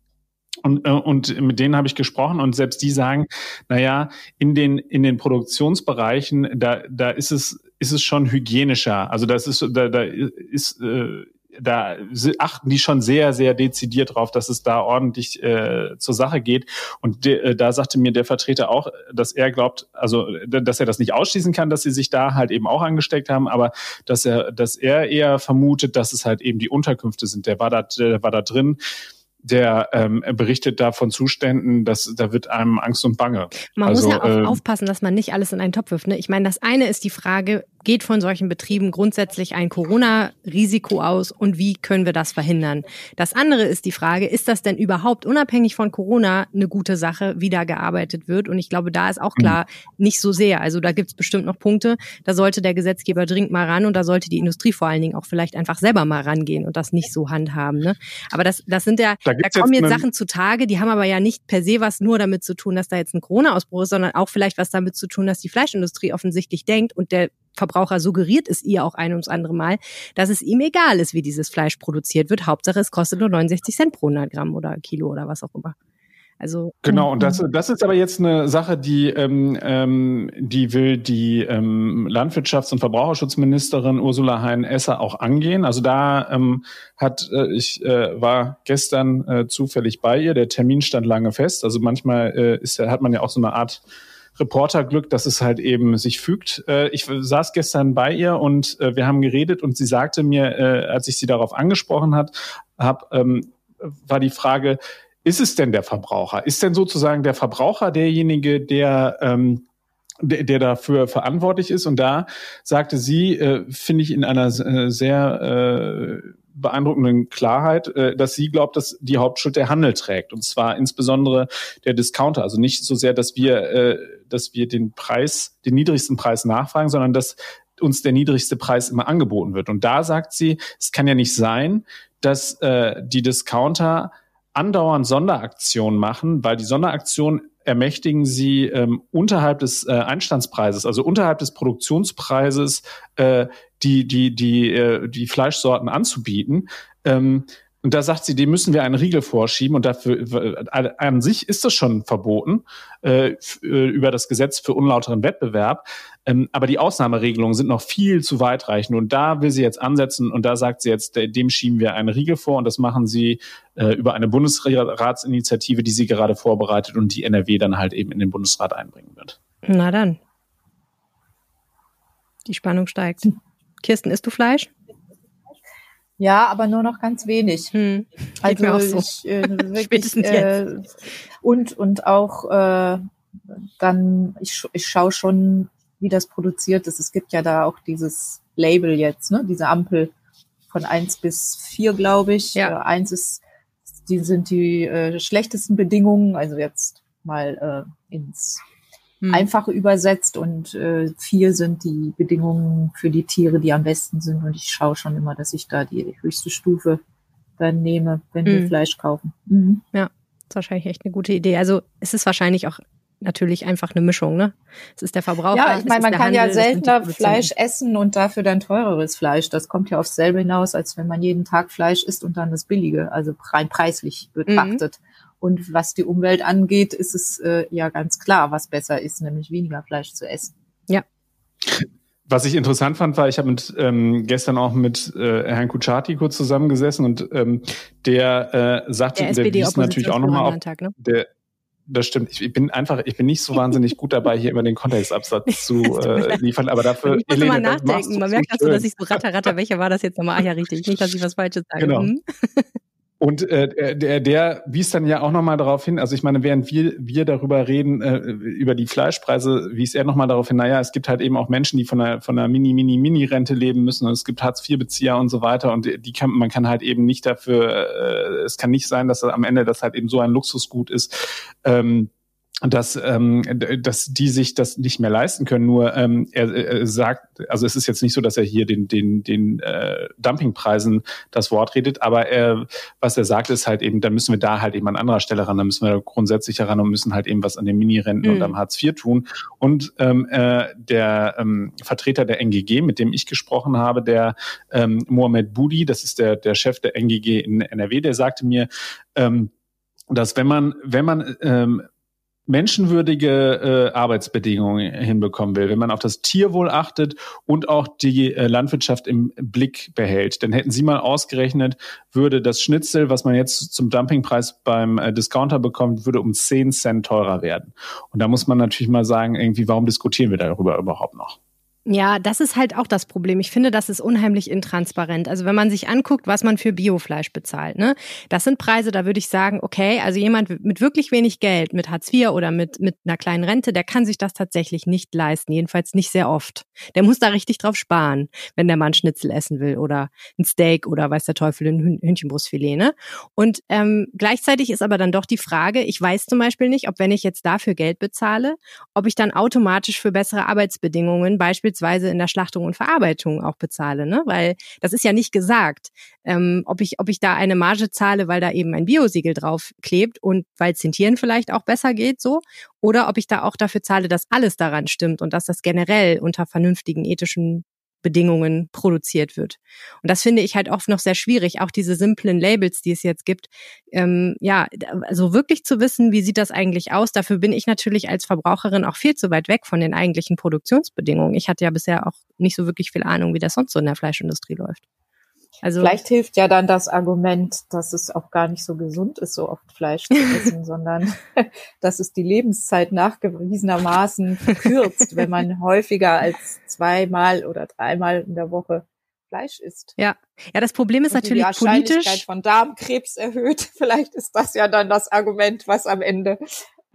Und, äh, und mit denen habe ich gesprochen und selbst die sagen, naja, in den, in den Produktionsbereichen, da, da ist es, ist es schon hygienischer. Also das ist, da, da ist, äh, da achten die schon sehr, sehr dezidiert drauf, dass es da ordentlich äh, zur Sache geht. Und de, äh, da sagte mir der Vertreter auch, dass er glaubt, also dass er das nicht ausschließen kann, dass sie sich da halt eben auch angesteckt haben, aber dass er, dass er eher vermutet, dass es halt eben die Unterkünfte sind. Der war da, der war da drin. Der ähm, berichtet da von Zuständen, dass da wird einem Angst und Bange. Man Also, muss ja auch ähm, aufpassen, dass man nicht alles in einen Topf wirft. Ne? Ich meine, das eine ist die Frage, geht von solchen Betrieben grundsätzlich ein Corona-Risiko aus und wie können wir das verhindern? Das andere ist die Frage, ist das denn überhaupt unabhängig von Corona eine gute Sache, wie da gearbeitet wird? Und ich glaube, da ist auch klar, nicht so sehr. Also da gibt es bestimmt noch Punkte, da sollte der Gesetzgeber dringend mal ran und da sollte die Industrie vor allen Dingen auch vielleicht einfach selber mal rangehen und das nicht so handhaben. Ne? Aber das, das sind ja, Da da, kommen jetzt jetzt Sachen zutage, die haben aber ja nicht per se was nur damit zu tun, dass da jetzt ein Corona-Ausbruch ist, sondern auch vielleicht was damit zu tun, dass die Fleischindustrie offensichtlich denkt und der Verbraucher suggeriert es ihr auch ein ums andere Mal, dass es ihm egal ist, wie dieses Fleisch produziert wird. Hauptsache, es kostet nur 69 Cent pro 100 Gramm oder Kilo oder was auch immer. Also Genau, und das, das ist aber jetzt eine Sache, die, ähm, ähm, die will die ähm, Landwirtschafts- und Verbraucherschutzministerin Ursula Hein-Esser auch angehen. Also da ähm, hat äh, ich äh, war gestern äh, zufällig bei ihr. Der Termin stand lange fest. Also manchmal äh, ist ja, hat man ja auch so eine Art Reporterglück, dass es halt eben sich fügt. Äh, ich saß gestern bei ihr und äh, wir haben geredet und sie sagte mir, äh, als ich sie darauf angesprochen hat, hab, ähm, war die Frage, ist es denn der Verbraucher? Ist denn sozusagen der Verbraucher derjenige, der ähm, der, der dafür verantwortlich ist. Und da sagte sie, äh, finde ich in einer äh, sehr äh, beeindruckenden Klarheit, äh, dass sie glaubt, dass die Hauptschuld der Handel trägt. Und zwar insbesondere der Discounter. Also nicht so sehr, dass wir, äh, dass wir den Preis, den niedrigsten Preis nachfragen, sondern dass uns der niedrigste Preis immer angeboten wird. Und da sagt sie, es kann ja nicht sein, dass äh, die Discounter andauernd Sonderaktionen machen, weil die Sonderaktionen ermächtigen sie ähm, unterhalb des äh, Einstandspreises, also unterhalb des Produktionspreises, äh, die die die äh, die Fleischsorten anzubieten. Ähm, und da sagt sie, dem müssen wir einen Riegel vorschieben und dafür äh, an sich ist das schon verboten äh, äh, über das Gesetz für unlauteren Wettbewerb. Ähm, aber die Ausnahmeregelungen sind noch viel zu weitreichend und da will sie jetzt ansetzen und da sagt sie jetzt, äh, dem schieben wir einen Riegel vor und das machen sie äh, über eine Bundesratsinitiative, die sie gerade vorbereitet und die NRW dann halt eben in den Bundesrat einbringen wird. Na dann. Die Spannung steigt. Kirsten, isst du Fleisch? Ja, aber nur noch ganz wenig. Hm. Also mir auch so. ich, äh, wirklich, Spätestens äh, und und auch äh, dann ich, ich schaue schon, wie das produziert ist. Es gibt ja da auch dieses Label jetzt, ne, diese Ampel von eins bis vier, glaube ich. Ja. Äh, eins ist, die sind die äh, schlechtesten Bedingungen, also jetzt mal äh, ins Hm. Einfache übersetzt und äh, vier sind die Bedingungen für die Tiere, die am besten sind. Und ich schaue schon immer, dass ich da die höchste Stufe dann nehme, wenn wir Mhm. Fleisch kaufen. Mhm. ist wahrscheinlich echt eine gute Idee. Also es ist wahrscheinlich auch natürlich einfach eine Mischung, ne? Es ist der Verbraucher. Ja, ich meine, man kann Handel, ja seltener Fleisch essen und dafür dann teureres Fleisch. Das kommt ja aufs selbe hinaus, als wenn man jeden Tag Fleisch isst und dann das billige, also rein preislich betrachtet. Mhm. Und was die Umwelt angeht, ist es äh, ja ganz klar, was besser ist, nämlich weniger Fleisch zu essen. Ja. Was ich interessant fand, war, ich habe mit ähm, gestern auch mit äh, Herrn Kuchati kurz zusammengesessen und ähm, der äh, sagte, der, der wies natürlich auch nochmal auf, ne? der, das stimmt. Ich, ich, bin einfach, ich bin nicht so wahnsinnig gut dabei, hier immer den Kontextabsatz zu äh, liefern, aber dafür. Ich muss Elene, mal nachdenken. Man merkt dazu, dass ich so ratter, ratter, welcher war das jetzt nochmal? Ah ja, richtig. Nicht, dass ich was Falsches sage. Genau. Und äh, der, der wies dann ja auch nochmal darauf hin, also ich meine, während wir, wir darüber reden, äh, über die Fleischpreise, wies er nochmal darauf hin, naja, es gibt halt eben auch Menschen, die von einer, von einer Mini, Mini, Mini-Rente leben müssen und es gibt Hartz-IV-Bezieher und so weiter und die kann, man kann halt eben nicht dafür, äh, es kann nicht sein, dass am Ende das halt eben so ein Luxusgut ist, ähm, dass, ähm, dass die sich das nicht mehr leisten können. Nur ähm, er, er sagt, also es ist jetzt nicht so, dass er hier den, den, den äh, Dumpingpreisen das Wort redet, aber er, was er sagt, ist halt eben, dann müssen wir da halt eben an anderer Stelle ran, dann müssen wir grundsätzlich heran und müssen halt eben was an den Mini-Renten mhm. und am Hartz IV tun. Und ähm, äh, der ähm, Vertreter der NGG, mit dem ich gesprochen habe, der ähm, Mohamed Budi, das ist der, der Chef der NGG in NRW, der sagte mir, ähm, dass wenn man, wenn man ähm, menschenwürdige äh, Arbeitsbedingungen hinbekommen will, wenn man auf das Tierwohl achtet und auch die äh, Landwirtschaft im Blick behält, dann hätten Sie mal ausgerechnet, würde das Schnitzel, was man jetzt zum Dumpingpreis beim äh, Discounter bekommt, würde um 10 Cent teurer werden. Und da muss man natürlich mal sagen, irgendwie, warum diskutieren wir darüber überhaupt noch? Ja, das ist halt auch das Problem. Ich finde, das ist unheimlich intransparent. Also wenn man sich anguckt, was man für Biofleisch bezahlt, ne, das sind Preise, da würde ich sagen, okay, also jemand mit wirklich wenig Geld, mit Hartz IV oder mit, mit einer kleinen Rente, der kann sich das tatsächlich nicht leisten. Jedenfalls nicht sehr oft. Der muss da richtig drauf sparen, wenn der Mann Schnitzel essen will oder ein Steak oder weiß der Teufel ein Hühnchenbrustfilet, ne? Und ähm, gleichzeitig ist aber dann doch die Frage, ich weiß zum Beispiel nicht, ob wenn ich jetzt dafür Geld bezahle, ob ich dann automatisch für bessere Arbeitsbedingungen beispielsweise beispielsweise in der Schlachtung und Verarbeitung auch bezahle, ne? Weil das ist ja nicht gesagt, ähm, ob ich ob ich da eine Marge zahle, weil da eben ein Biosiegel drauf klebt und weil es vielleicht auch besser geht, so, oder ob ich da auch dafür zahle, dass alles daran stimmt und dass das generell unter vernünftigen ethischen Bedingungen produziert wird. Und das finde ich halt oft noch sehr schwierig, auch diese simplen Labels, die es jetzt gibt. Ähm, ja, also wirklich zu wissen, wie sieht das eigentlich aus, dafür bin ich natürlich als Verbraucherin auch viel zu weit weg von den eigentlichen Produktionsbedingungen. Ich hatte ja bisher auch nicht so wirklich viel Ahnung, wie das sonst so in der Fleischindustrie läuft. Also Vielleicht hilft ja dann das Argument, dass es auch gar nicht so gesund ist, so oft Fleisch zu essen, sondern dass es die Lebenszeit nachgewiesenermaßen verkürzt, wenn man häufiger als zweimal oder dreimal in der Woche Fleisch isst. Ja, ja, das Problem ist Und natürlich die Wahrscheinlichkeit politisch. von Darmkrebs erhöht. Vielleicht ist das ja dann das Argument, was am Ende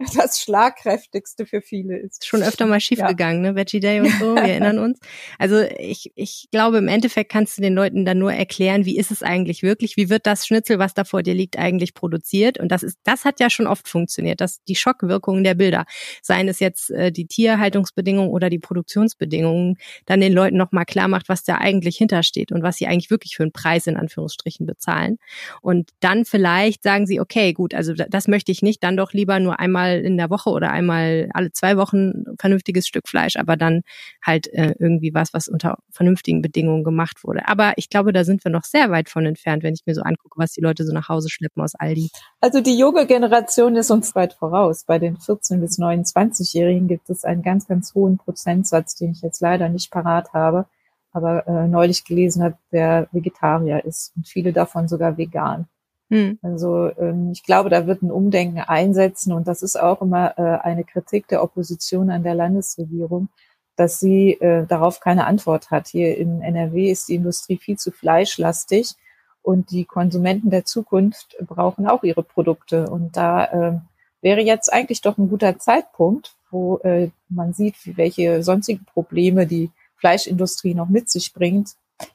das schlagkräftigste für viele ist. Schon öfter mal schiefgegangen, ja. ne? Veggie Day und so, wir erinnern uns. Also ich, ich glaube, im Endeffekt kannst du den Leuten dann nur erklären, wie ist es eigentlich wirklich, wie wird das Schnitzel, was da vor dir liegt, eigentlich produziert. Und das ist, das hat ja schon oft funktioniert, dass die Schockwirkungen der Bilder, seien es jetzt äh, die Tierhaltungsbedingungen oder die Produktionsbedingungen, dann den Leuten nochmal klar macht, was da eigentlich hintersteht und was sie eigentlich wirklich für einen Preis in Anführungsstrichen bezahlen. Und dann vielleicht sagen sie, okay, gut, also das möchte ich nicht, dann doch lieber nur einmal in der Woche oder einmal alle zwei Wochen vernünftiges Stück Fleisch, aber dann halt äh, irgendwie was, was unter vernünftigen Bedingungen gemacht wurde. Aber ich glaube, da sind wir noch sehr weit von entfernt, wenn ich mir so angucke, was die Leute so nach Hause schleppen aus Aldi. Also die junge Generation ist uns weit voraus. Bei den 14- bis 29-Jährigen gibt es einen ganz, ganz hohen Prozentsatz, den ich jetzt leider nicht parat habe, aber äh, neulich gelesen hat, der Vegetarier ist und viele davon sogar vegan. Hm. Also ähm, ich glaube, da wird ein Umdenken einsetzen und das ist auch immer äh, eine Kritik der Opposition an der Landesregierung, dass sie äh, darauf keine Antwort hat. Hier in NRW ist die Industrie viel zu fleischlastig und die Konsumenten der Zukunft brauchen auch ihre Produkte und da äh, wäre jetzt eigentlich doch ein guter Zeitpunkt, wo äh, man sieht, welche sonstigen Probleme die Fleischindustrie noch mit sich bringt,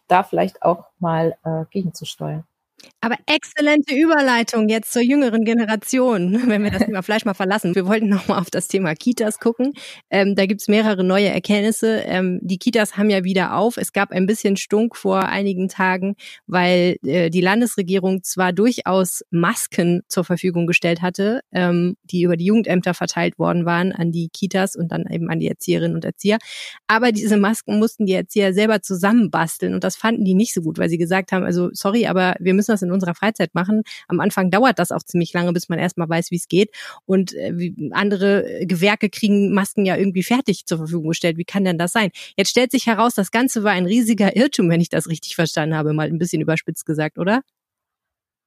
da vielleicht auch mal äh, gegenzusteuern. Aber exzellente Überleitung jetzt zur jüngeren Generation, wenn wir das Thema Fleisch mal verlassen. Wir wollten nochmal auf das Thema Kitas gucken. Ähm, da gibt's mehrere neue Erkenntnisse. Ähm, die Kitas haben ja wieder auf. Es gab ein bisschen Stunk vor einigen Tagen, weil äh, die Landesregierung zwar durchaus Masken zur Verfügung gestellt hatte, ähm, die über die Jugendämter verteilt worden waren an die Kitas und dann eben an die Erzieherinnen und Erzieher. Aber diese Masken mussten die Erzieher selber zusammenbasteln und das fanden die nicht so gut, weil sie gesagt haben, also sorry, aber wir müssen das in unserer Freizeit machen. Am Anfang dauert das auch ziemlich lange, bis man erstmal weiß, wie es geht. Und äh, andere Gewerke kriegen Masken ja irgendwie fertig zur Verfügung gestellt. Wie kann denn das sein? Jetzt stellt sich heraus, das Ganze war ein riesiger Irrtum, wenn ich das richtig verstanden habe, mal ein bisschen überspitzt gesagt, oder?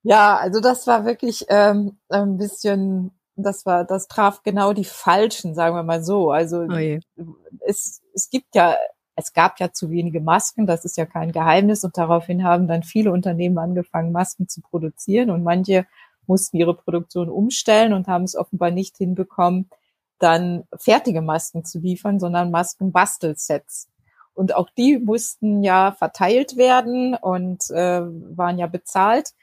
Ja, also das war wirklich ähm, ein bisschen, das war, das traf genau die Falschen, sagen wir mal so. Also oh es, es gibt ja es gab ja zu wenige Masken, das ist ja kein Geheimnis und daraufhin haben dann viele Unternehmen angefangen, Masken zu produzieren und manche mussten ihre Produktion umstellen und haben es offenbar nicht hinbekommen, dann fertige Masken zu liefern, sondern Maskenbastelsets. Und auch die mussten ja verteilt werden und äh, waren ja bezahlt.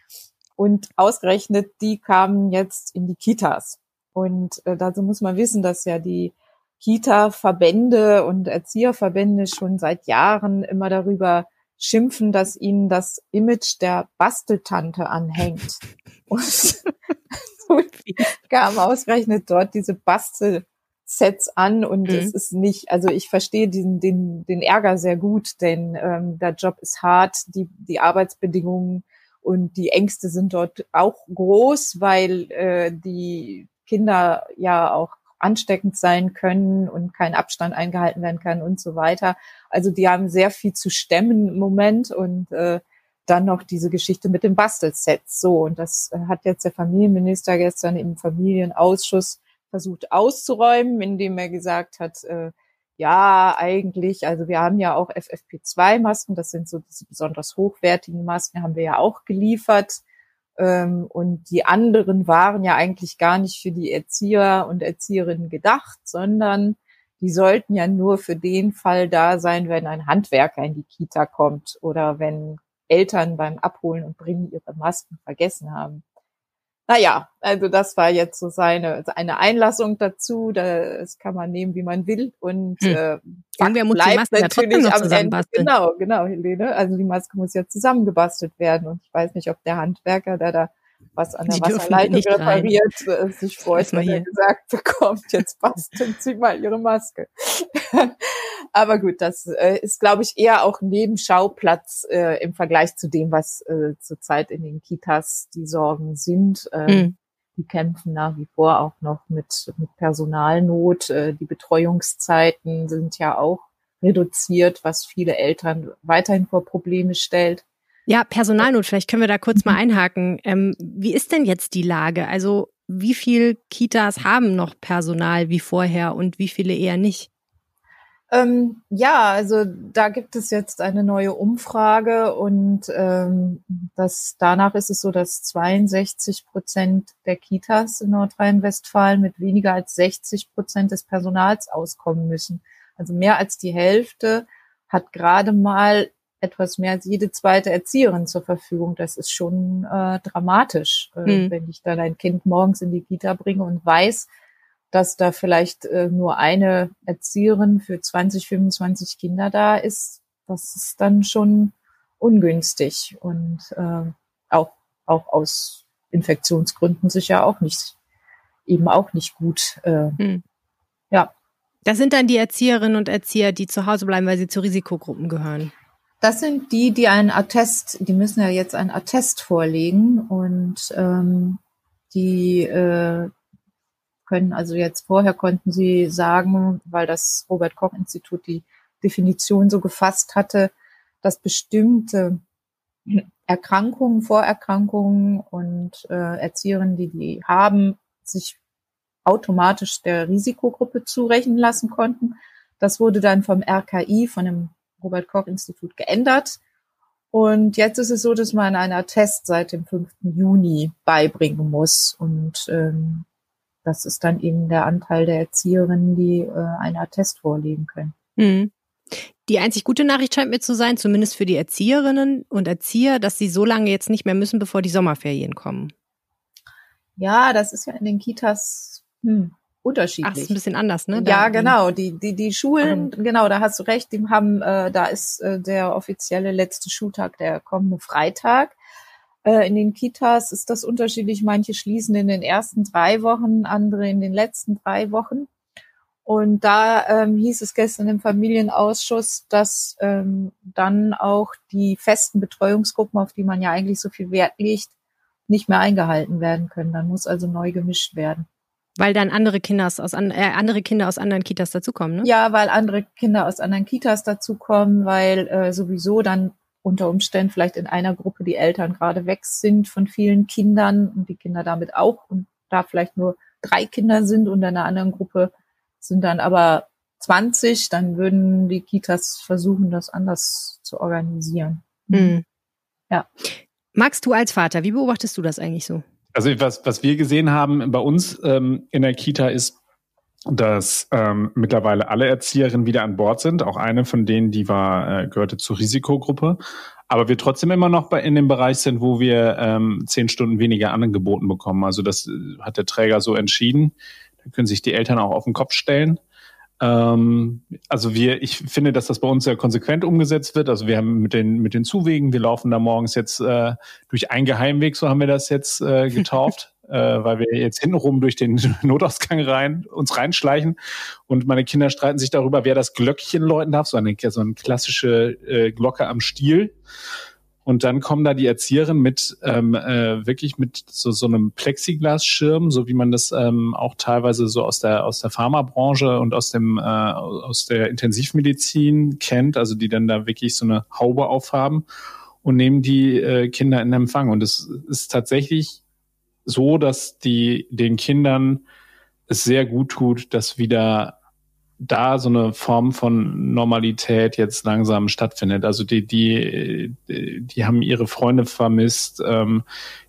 Und ausgerechnet, die kamen jetzt in die Kitas. Und äh, dazu muss man wissen, dass ja die Kita-Verbände und Erzieherverbände schon seit Jahren immer darüber schimpfen, dass ihnen das Image der Basteltante anhängt. Und so kam ausgerechnet dort diese Bastelsets an und mhm. es ist nicht, also ich verstehe diesen, den, den Ärger sehr gut, denn ähm, der Job ist hart, die, die Arbeitsbedingungen und die Ängste sind dort auch groß, weil äh, die Kinder ja auch ansteckend sein können und kein Abstand eingehalten werden kann und so weiter. Also die haben sehr viel zu stemmen im Moment und äh, dann noch diese Geschichte mit dem Bastelsets. So, und das hat jetzt der Familienminister gestern im Familienausschuss versucht auszuräumen, indem er gesagt hat, äh, ja, eigentlich, also wir haben ja auch FFP2-Masken, das sind so diese besonders hochwertigen Masken, haben wir ja auch geliefert. Ähm, und die anderen waren ja eigentlich gar nicht für die Erzieher und Erzieherinnen gedacht, sondern die sollten ja nur für den Fall da sein, wenn ein Handwerker in die Kita kommt oder wenn Eltern beim Abholen und Bringen ihre Masken vergessen haben. Naja, also das war jetzt so seine eine Einlassung dazu. Das kann man nehmen, wie man will. Und hm. äh, Irgendwer muss die Maske natürlich ja am Ende. Genau, genau, Helene. Also die Maske muss ja zusammengebastelt werden. Und ich weiß nicht, ob der Handwerker, der da was an der Wasserleitung repariert, rein. Äh, sich freut, wenn er gesagt bekommt, jetzt basteln Sie mal Ihre Maske. Aber gut, das äh, ist, glaube ich, eher auch ein Nebenschauplatz äh, im Vergleich zu dem, was äh, zurzeit in den Kitas die Sorgen sind. Äh, mhm. Die kämpfen nach wie vor auch noch mit, mit Personalnot. Äh, die Betreuungszeiten sind ja auch reduziert, was viele Eltern weiterhin vor Probleme stellt. Ja, Personalnot, vielleicht können wir da kurz mal einhaken. Ähm, wie ist denn jetzt die Lage? Also wie viel Kitas haben noch Personal wie vorher und wie viele eher nicht? Ähm, ja, also da gibt es jetzt eine neue Umfrage und ähm, das, danach ist es so, dass 62 Prozent der Kitas in Nordrhein-Westfalen mit weniger als 60 Prozent des Personals auskommen müssen. Also mehr als die Hälfte hat gerade mal etwas mehr als jede zweite Erzieherin zur Verfügung. Das ist schon äh, dramatisch, äh, mhm. wenn ich dann ein Kind morgens in die Kita bringe und weiß, dass da vielleicht äh, nur eine Erzieherin für 20, 25 Kinder da ist. Das ist dann schon ungünstig und äh, auch, auch aus Infektionsgründen sicher auch nicht, eben auch nicht gut. Äh, mhm. Ja. Das sind dann die Erzieherinnen und Erzieher, die zu Hause bleiben, weil sie zu Risikogruppen gehören. Das sind die, die einen Attest, die müssen ja jetzt einen Attest vorlegen und ähm, die äh, können also jetzt vorher konnten sie sagen, weil das Robert Koch Institut die Definition so gefasst hatte, dass bestimmte Erkrankungen, Vorerkrankungen und äh, Erzieherinnen, die die haben, sich automatisch der Risikogruppe zurechnen lassen konnten. Das wurde dann vom RKI, von dem Robert Koch Institut geändert. Und jetzt ist es so, dass man einen Attest seit dem 5. Juni beibringen muss. Und ähm, das ist dann eben der Anteil der Erzieherinnen, die äh, einen Attest vorlegen können. Mhm. Die einzig gute Nachricht scheint mir zu sein, zumindest für die Erzieherinnen und Erzieher, dass sie so lange jetzt nicht mehr müssen, bevor die Sommerferien kommen. Ja, das ist ja in den Kitas hm, unterschiedlich. Ach, ist ein bisschen anders, ne? Da ja, genau. Die, die, die Schulen, um, genau, da hast du recht, die haben, äh, da ist äh, der offizielle letzte Schultag der kommende Freitag. Äh, in den Kitas ist das unterschiedlich. Manche schließen in den ersten drei Wochen, andere in den letzten drei Wochen. Und da ähm, hieß es gestern im Familienausschuss, dass ähm, dann auch die festen Betreuungsgruppen, auf die man ja eigentlich so viel Wert legt, nicht mehr eingehalten werden können. Dann muss also neu gemischt werden. Weil dann andere Kinder aus, äh, andere Kinder aus anderen Kitas dazukommen, ne? Ja, weil andere Kinder aus anderen Kitas dazukommen, weil äh, sowieso dann unter Umständen vielleicht in einer Gruppe die Eltern gerade weg sind von vielen Kindern und die Kinder damit auch und da vielleicht nur drei Kinder sind und in einer anderen Gruppe sind dann aber 20, dann würden die Kitas versuchen, das anders zu organisieren. Mhm. Ja. Magst du als Vater, wie beobachtest du das eigentlich so? Also was, was wir gesehen haben bei uns ähm, in der Kita ist, dass ähm, mittlerweile alle Erzieherinnen wieder an Bord sind. Auch eine von denen, die war, äh, gehörte zur Risikogruppe. Aber wir trotzdem immer noch bei, in dem Bereich sind, wo wir ähm, zehn Stunden weniger angeboten bekommen. Also das äh, hat der Träger so entschieden. Da können sich die Eltern auch auf den Kopf stellen. Ähm, also wir, ich finde, dass das bei uns sehr konsequent umgesetzt wird. Also wir haben mit den mit den Zuwegen, wir laufen da morgens jetzt äh, durch einen Geheimweg, so haben wir das jetzt äh, getauft äh, weil wir jetzt hintenrum durch den Notausgang rein, uns reinschleichen und meine Kinder streiten sich darüber, wer das Glöckchen läuten darf, so eine, so eine klassische äh, Glocke am Stiel. Und dann kommen da die Erzieherinnen mit ähm, äh, wirklich mit so, so einem Plexiglasschirm, so wie man das ähm, auch teilweise so aus der aus der Pharmabranche und aus dem äh, aus der Intensivmedizin kennt, also die dann da wirklich so eine Haube aufhaben und nehmen die äh, Kinder in Empfang. Und es ist tatsächlich so, dass die den Kindern es sehr gut tut, dass wieder da so eine Form von Normalität jetzt langsam stattfindet. Also die, die, die haben ihre Freunde vermisst, ähm,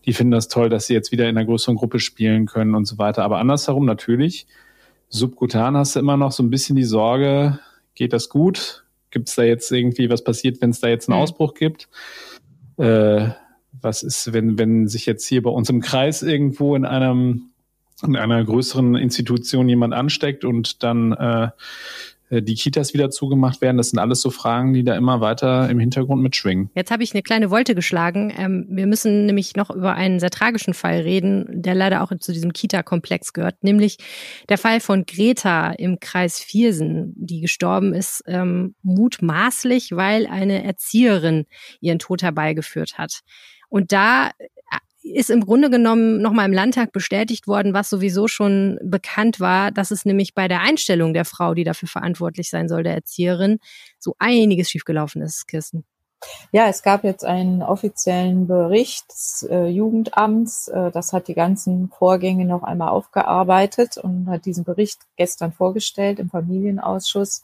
die finden das toll, dass sie jetzt wieder in einer größeren Gruppe spielen können und so weiter. Aber andersherum natürlich, subkutan hast du immer noch so ein bisschen die Sorge, geht das gut? Gibt es da jetzt irgendwie, was passiert, wenn es da jetzt einen mhm. Ausbruch gibt? Äh, was ist, wenn, wenn sich jetzt hier bei uns im Kreis irgendwo in einem in einer größeren Institution jemand ansteckt und dann äh, die Kitas wieder zugemacht werden. Das sind alles so Fragen, die da immer weiter im Hintergrund mitschwingen. Jetzt habe ich eine kleine Wolte geschlagen. Ähm, wir müssen nämlich noch über einen sehr tragischen Fall reden, der leider auch zu diesem Kita-Komplex gehört, nämlich der Fall von Greta im Kreis Viersen, die gestorben ist, ähm, mutmaßlich, weil eine Erzieherin ihren Tod herbeigeführt hat. Und da äh, ist im Grunde genommen nochmal im Landtag bestätigt worden, was sowieso schon bekannt war, dass es nämlich bei der Einstellung der Frau, die dafür verantwortlich sein soll, der Erzieherin, so einiges schiefgelaufen ist, Kirsten. Ja, es gab jetzt einen offiziellen Bericht des äh, Jugendamts. Äh, das hat die ganzen Vorgänge noch einmal aufgearbeitet und hat diesen Bericht gestern vorgestellt im Familienausschuss.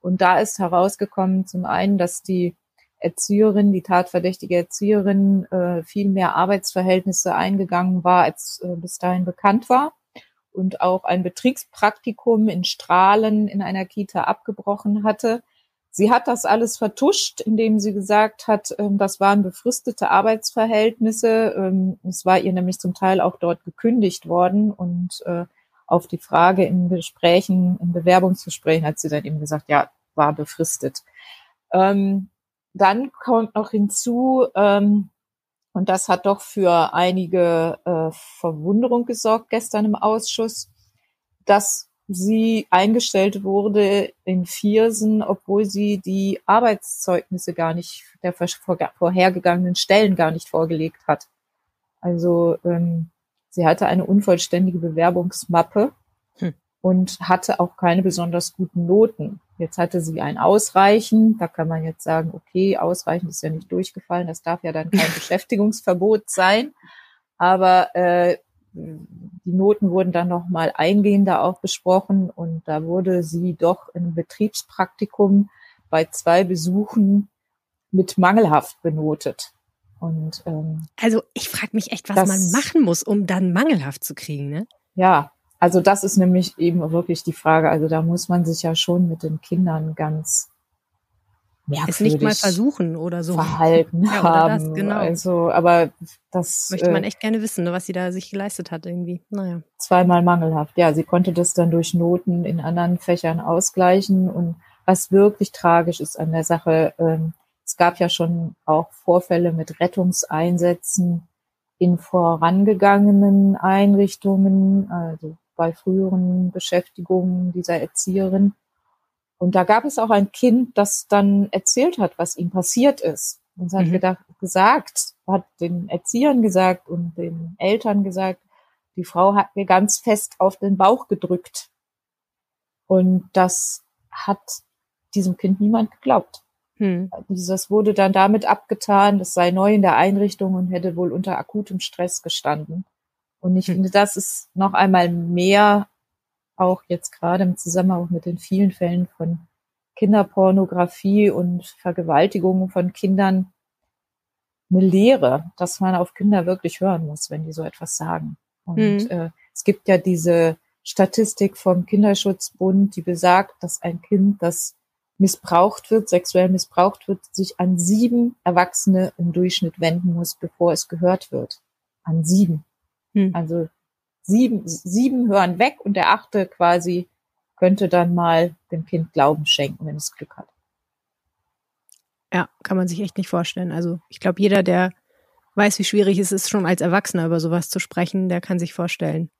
Und da ist herausgekommen, zum einen, dass die Erzieherin, die tatverdächtige Erzieherin, äh, viel mehr Arbeitsverhältnisse eingegangen war, als äh, bis dahin bekannt war und auch ein Betriebspraktikum in Strahlen in einer Kita abgebrochen hatte. Sie hat das alles vertuscht, indem sie gesagt hat, ähm, das waren befristete Arbeitsverhältnisse. Ähm, es war ihr nämlich zum Teil auch dort gekündigt worden und äh, auf die Frage in Gesprächen, in Bewerbungsgesprächen hat sie dann eben gesagt, ja, war befristet. Ähm, dann kommt noch hinzu, ähm, und das hat doch für einige äh, Verwunderung gesorgt gestern im Ausschuss, dass sie eingestellt wurde in Viersen, obwohl sie die Arbeitszeugnisse gar nicht der vorhergegangenen Stellen gar nicht vorgelegt hat. Also ähm, sie hatte eine unvollständige Bewerbungsmappe. Und hatte auch keine besonders guten Noten. Jetzt hatte sie ein Ausreichen. Da kann man jetzt sagen, okay, Ausreichen ist ja nicht durchgefallen. Das darf ja dann kein Beschäftigungsverbot sein. Aber äh, die Noten wurden dann nochmal eingehender auch besprochen und da wurde sie doch im Betriebspraktikum bei zwei Besuchen mit mangelhaft benotet. Und ähm, also ich frage mich echt, was das, man machen muss, um dann mangelhaft zu kriegen, ne? Ja, also das ist nämlich eben wirklich die Frage. Also da muss man sich ja schon mit den Kindern ganz merkwürdig es nicht mal versuchen oder so. verhalten Ja, oder haben. das, genau. Also, aber das Möchte man äh, echt gerne wissen, ne, was sie da sich geleistet hat irgendwie. Naja. zweimal mangelhaft. Ja, sie konnte das dann durch Noten in anderen Fächern ausgleichen. Und was wirklich tragisch ist an der Sache, ähm, es gab ja schon auch Vorfälle mit Rettungseinsätzen in vorangegangenen Einrichtungen, also bei früheren Beschäftigungen dieser Erzieherin. Und da gab es auch ein Kind, das dann erzählt hat, was ihm passiert ist. Und sie hat Mhm. gedacht, gesagt, hat den Erziehern gesagt und den Eltern gesagt, die Frau hat mir ganz fest auf den Bauch gedrückt. Und das hat diesem Kind niemand geglaubt. Hm. Das wurde dann damit abgetan, das sei neu in der Einrichtung und hätte wohl unter akutem Stress gestanden. Und ich Hm. finde, das ist noch einmal mehr, auch jetzt gerade im Zusammenhang mit den vielen Fällen von Kinderpornografie und Vergewaltigungen von Kindern, eine Lehre, dass man auf Kinder wirklich hören muss, wenn die so etwas sagen. Und Hm. äh, es gibt ja diese Statistik vom Kinderschutzbund, die besagt, dass ein Kind, das missbraucht wird, sexuell missbraucht wird, sich an sieben Erwachsene im Durchschnitt wenden muss, bevor es gehört wird. An sieben. Hm. Also sieben, sieben hören weg und der achte quasi könnte dann mal dem Kind Glauben schenken, wenn es Glück hat. Ja, kann man sich echt nicht vorstellen. Also ich glaube, jeder, der weiß, wie schwierig es ist, schon als Erwachsener über sowas zu sprechen, der kann sich vorstellen,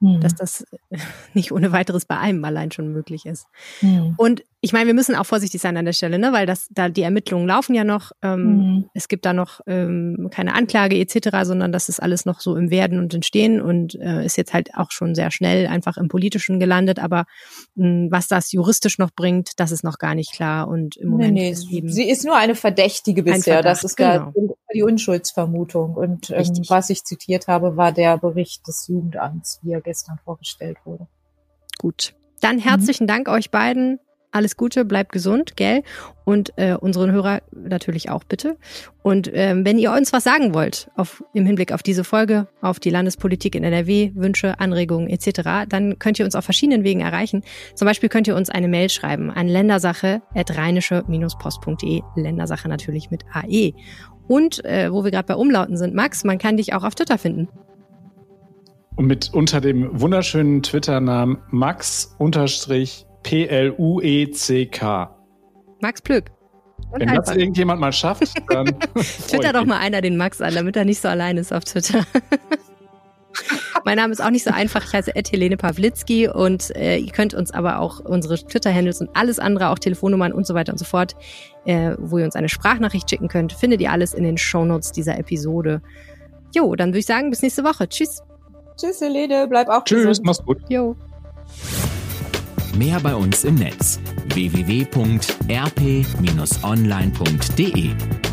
Hm. dass das nicht ohne weiteres bei einem allein schon möglich ist. Hm. Und ich meine, wir müssen auch vorsichtig sein an der Stelle, ne? weil das, da die Ermittlungen laufen ja noch. Ähm, Hm. Es gibt da noch ähm, keine Anklage etc., sondern das ist alles noch so im Werden und Entstehen und äh, ist jetzt halt auch schon sehr schnell einfach im Politischen gelandet. Aber mh, was das juristisch noch bringt, das ist noch gar nicht klar. Und im Nee, Moment nee, ist eben sie ist nur eine Verdächtige bisher. das Verdacht, ist gar genau. Die Unschuldsvermutung. Und ähm, was ich zitiert habe, war der Bericht des Jugendamts, wie er gestern vorgestellt wurde. Gut. Dann herzlichen Dank euch beiden. Alles Gute, bleibt gesund, gell? Und äh, unseren Hörer natürlich auch bitte. Und ähm, wenn ihr uns was sagen wollt auf, im Hinblick auf diese Folge, auf die Landespolitik in NRW, Wünsche, Anregungen etc., dann könnt ihr uns auf verschiedenen Wegen erreichen. Zum Beispiel könnt ihr uns eine Mail schreiben an ländersache.rheinische-post.de. Ländersache natürlich mit AE. Und äh, wo wir gerade bei Umlauten sind, Max, man kann dich auch auf Twitter finden. Und mit unter dem wunderschönen Twitter-Namen Max-PLUECK. Max Plück. Und Wenn das einfach. irgendjemand mal schafft, dann. Twitter doch mal einer den Max an, damit er nicht so allein ist auf Twitter. mein Name ist auch nicht so einfach. Ich heiße Ed Helene Pawlitzki und äh, ihr könnt uns aber auch unsere Twitter-Handles und alles andere, auch Telefonnummern und so weiter und so fort, äh, wo ihr uns eine Sprachnachricht schicken könnt, findet ihr alles in den Shownotes dieser Episode. Jo, dann würde ich sagen, bis nächste Woche. Tschüss. Tschüss, Helene, bleib auch Tschüss, gesund. mach's gut. Jo. Mehr bei uns im Netz www.rp-online.de